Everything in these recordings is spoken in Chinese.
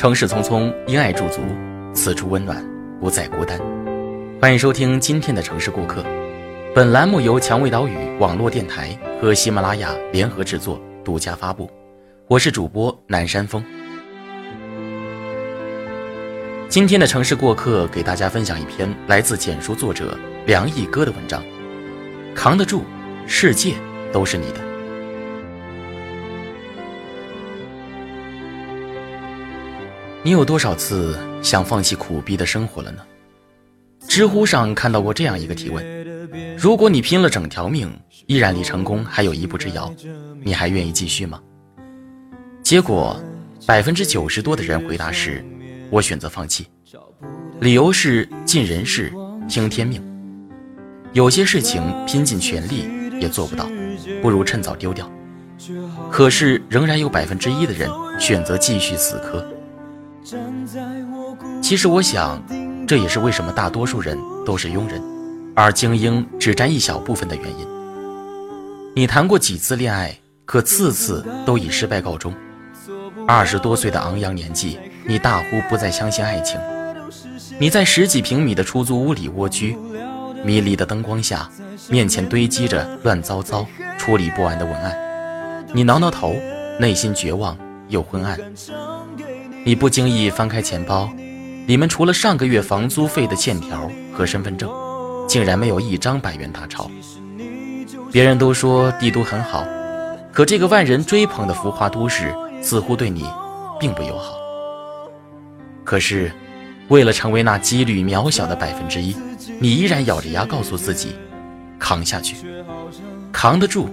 城市匆匆，因爱驻足，此处温暖，不再孤单。欢迎收听今天的城市过客。本栏目由蔷薇岛屿网络电台和喜马拉雅联合制作，独家发布。我是主播南山峰。今天的城市过客给大家分享一篇来自简书作者梁毅哥的文章。扛得住，世界都是你的。你有多少次想放弃苦逼的生活了呢？知乎上看到过这样一个提问：如果你拼了整条命，依然离成功还有一步之遥，你还愿意继续吗？结果，百分之九十多的人回答是：我选择放弃。理由是尽人事，听天命。有些事情拼尽全力也做不到，不如趁早丢掉。可是，仍然有百分之一的人选择继续死磕。其实我想，这也是为什么大多数人都是庸人，而精英只占一小部分的原因。你谈过几次恋爱，可次次都以失败告终。二十多岁的昂扬年纪，你大呼不再相信爱情。你在十几平米的出租屋里蜗居，迷离的灯光下，面前堆积着乱糟糟、处理不完的文案。你挠挠头，内心绝望又昏暗。你不经意翻开钱包，里面除了上个月房租费的欠条和身份证，竟然没有一张百元大钞。别人都说帝都很好，可这个万人追捧的浮华都市似乎对你并不友好。可是，为了成为那几率渺小的百分之一，你依然咬着牙告诉自己，扛下去，扛得住，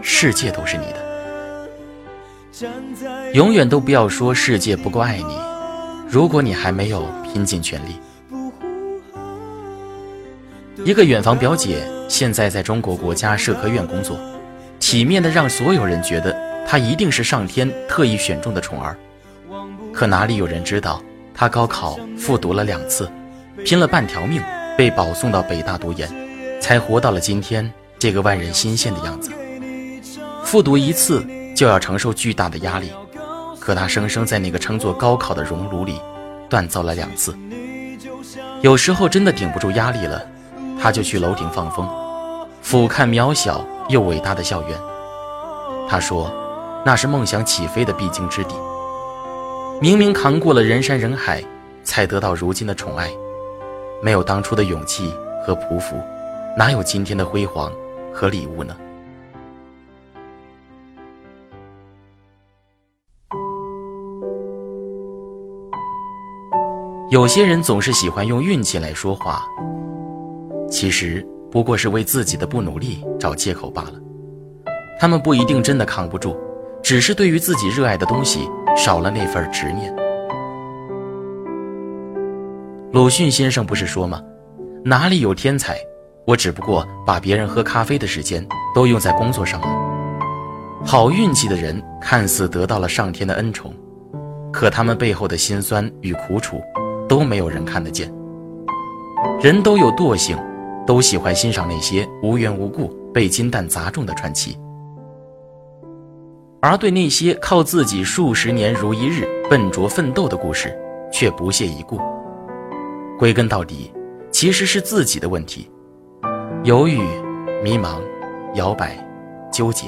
世界都是你的。永远都不要说世界不够爱你，如果你还没有拼尽全力。一个远房表姐现在在中国国家社科院工作，体面的让所有人觉得她一定是上天特意选中的宠儿。可哪里有人知道，她高考复读了两次，拼了半条命被保送到北大读研，才活到了今天这个万人心羡的样子。复读一次。就要承受巨大的压力，可他生生在那个称作高考的熔炉里锻造了两次。有时候真的顶不住压力了，他就去楼顶放风，俯瞰渺小又伟大的校园。他说，那是梦想起飞的必经之地。明明扛过了人山人海，才得到如今的宠爱，没有当初的勇气和匍匐，哪有今天的辉煌和礼物呢？有些人总是喜欢用运气来说话，其实不过是为自己的不努力找借口罢了。他们不一定真的扛不住，只是对于自己热爱的东西少了那份执念。鲁迅先生不是说吗？哪里有天才？我只不过把别人喝咖啡的时间都用在工作上了。好运气的人看似得到了上天的恩宠，可他们背后的辛酸与苦楚。都没有人看得见。人都有惰性，都喜欢欣赏那些无缘无故被金蛋砸中的传奇，而对那些靠自己数十年如一日笨拙奋斗的故事，却不屑一顾。归根到底，其实是自己的问题，犹豫、迷茫、摇摆、纠结。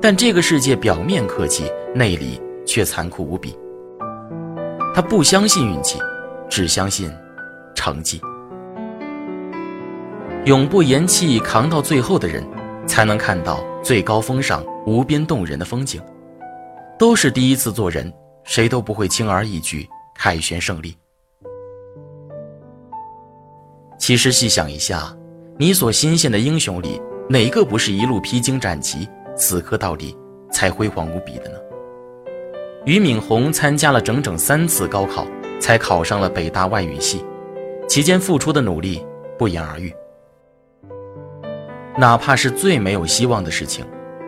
但这个世界表面客气，内里却残酷无比。他不相信运气。只相信成绩，永不言弃、扛到最后的人，才能看到最高峰上无边动人的风景。都是第一次做人，谁都不会轻而易举凯旋胜利。其实细想一下，你所欣羡的英雄里，哪个不是一路披荆斩棘、死磕到底，才辉煌无比的呢？俞敏洪参加了整整三次高考。才考上了北大外语系，期间付出的努力不言而喻。哪怕是最没有希望的事情，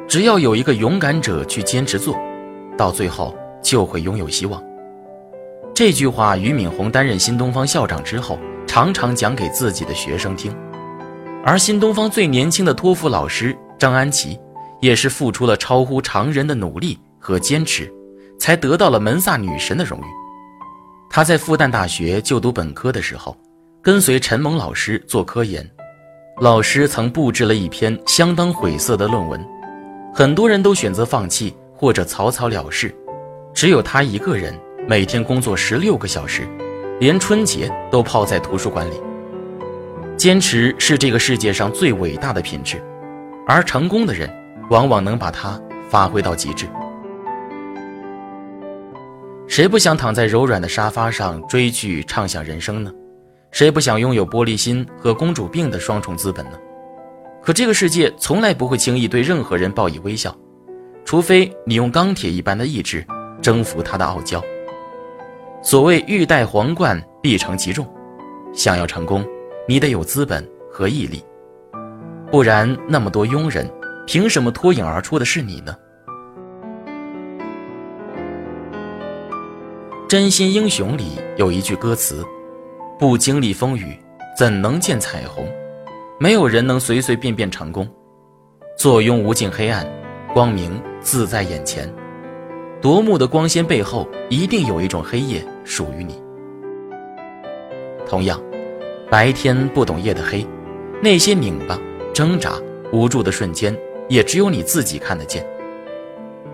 只要有一个勇敢者去坚持做，到最后就会拥有希望。这句话，俞敏洪担任新东方校长之后，常常讲给自己的学生听。而新东方最年轻的托福老师张安琪，也是付出了超乎常人的努力和坚持，才得到了门萨女神的荣誉。他在复旦大学就读本科的时候，跟随陈蒙老师做科研，老师曾布置了一篇相当晦涩的论文，很多人都选择放弃或者草草了事，只有他一个人每天工作十六个小时，连春节都泡在图书馆里。坚持是这个世界上最伟大的品质，而成功的人往往能把它发挥到极致。谁不想躺在柔软的沙发上追剧畅享人生呢？谁不想拥有玻璃心和公主病的双重资本呢？可这个世界从来不会轻易对任何人报以微笑，除非你用钢铁一般的意志征服他的傲娇。所谓欲戴皇冠，必承其重。想要成功，你得有资本和毅力，不然那么多庸人，凭什么脱颖而出的是你呢？真心英雄里有一句歌词：“不经历风雨，怎能见彩虹？”没有人能随随便便成功。坐拥无尽黑暗，光明自在眼前。夺目的光鲜背后，一定有一种黑夜属于你。同样，白天不懂夜的黑，那些拧巴、挣扎、无助的瞬间，也只有你自己看得见。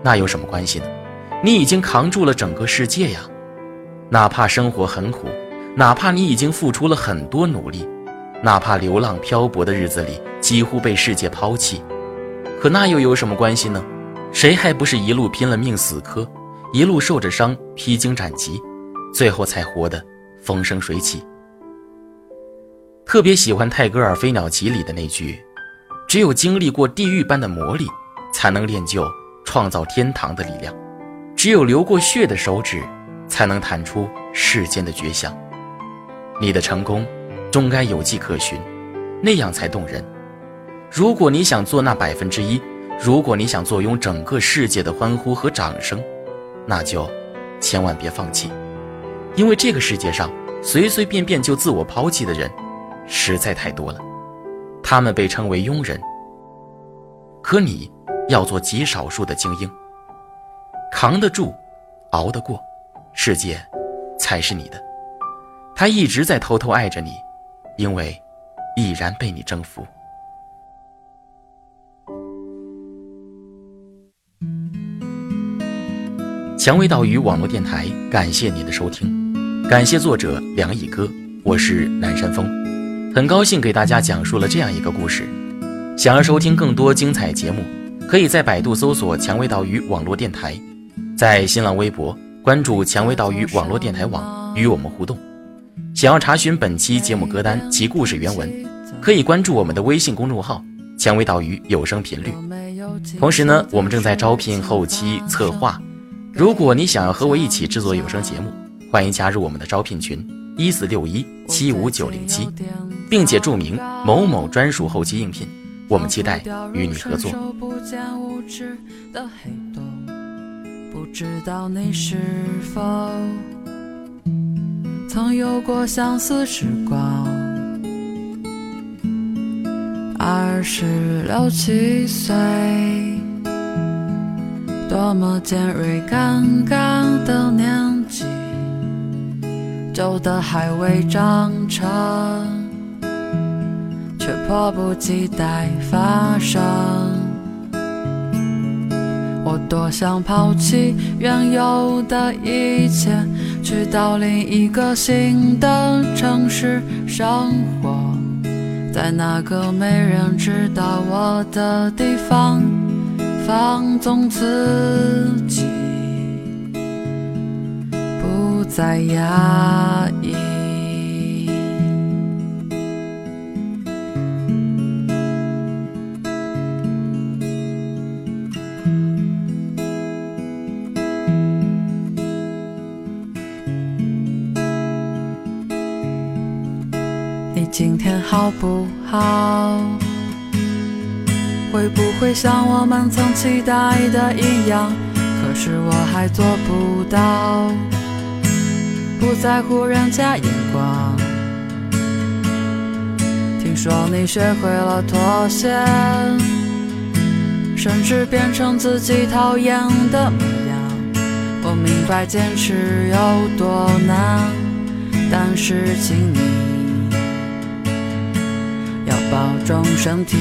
那有什么关系呢？你已经扛住了整个世界呀！哪怕生活很苦，哪怕你已经付出了很多努力，哪怕流浪漂泊的日子里几乎被世界抛弃，可那又有什么关系呢？谁还不是一路拼了命死磕，一路受着伤披荆斩棘，最后才活得风生水起？特别喜欢泰戈尔《飞鸟集》里的那句：“只有经历过地狱般的磨砺，才能练就创造天堂的力量；只有流过血的手指。”才能弹出世间的绝响。你的成功，终该有迹可循，那样才动人。如果你想做那百分之一，如果你想坐拥整个世界的欢呼和掌声，那就千万别放弃，因为这个世界上随随便便就自我抛弃的人实在太多了，他们被称为庸人。可你要做极少数的精英，扛得住，熬得过。世界才是你的，他一直在偷偷爱着你，因为已然被你征服。蔷薇岛屿网络电台，感谢您的收听，感谢作者梁毅哥，我是南山风，很高兴给大家讲述了这样一个故事。想要收听更多精彩节目，可以在百度搜索“蔷薇岛屿网络电台”，在新浪微博。关注蔷薇岛屿网络电台网，与我们互动。想要查询本期节目歌单及故事原文，可以关注我们的微信公众号“蔷薇岛屿有声频率”。同时呢，我们正在招聘后期策划。如果你想要和我一起制作有声节目，欢迎加入我们的招聘群：一四六一七五九零七，并且注明某某专属后期应聘。我们期待与你合作。不知道你是否曾有过相似时光？二十六七岁，多么尖锐刚刚的年纪，旧的还未长成，却迫不及待发生。我多想抛弃原有的一切，去到另一个新的城市生活，在那个没人知道我的地方放纵自己，不再压抑。好不好？会不会像我们曾期待的一样？可是我还做不到，不在乎人家眼光。听说你学会了妥协，甚至变成自己讨厌的模样。我明白坚持有多难，但是请你保重身体。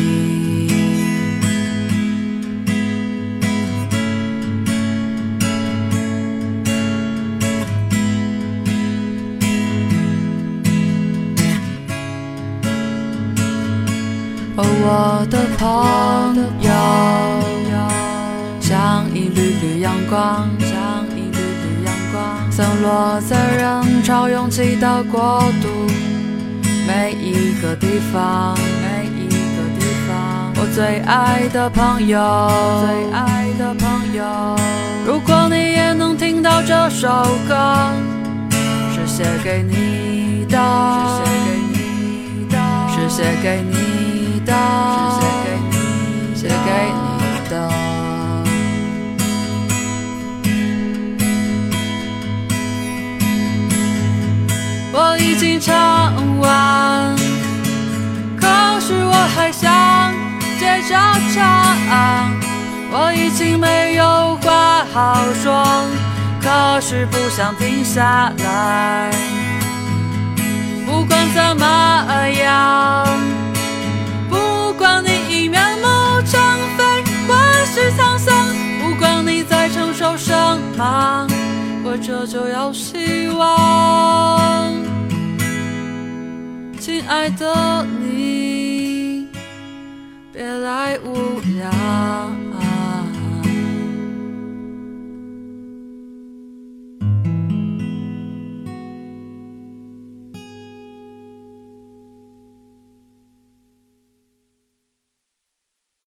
哦，我的朋友，像一缕缕阳光，像一缕缕阳光，散落在人潮涌起的国度，每一个地方，每一个地方，我最爱的朋友，最爱的朋友。如果你也能听到这首歌，是写给你的，是写给你的，是写给你的，接着唱。我已经没有话好说，可是不想停下来。不管怎么样，不管你已面目全非或是沧桑，不管你在承受什么，活着就有希望。亲爱的无聊。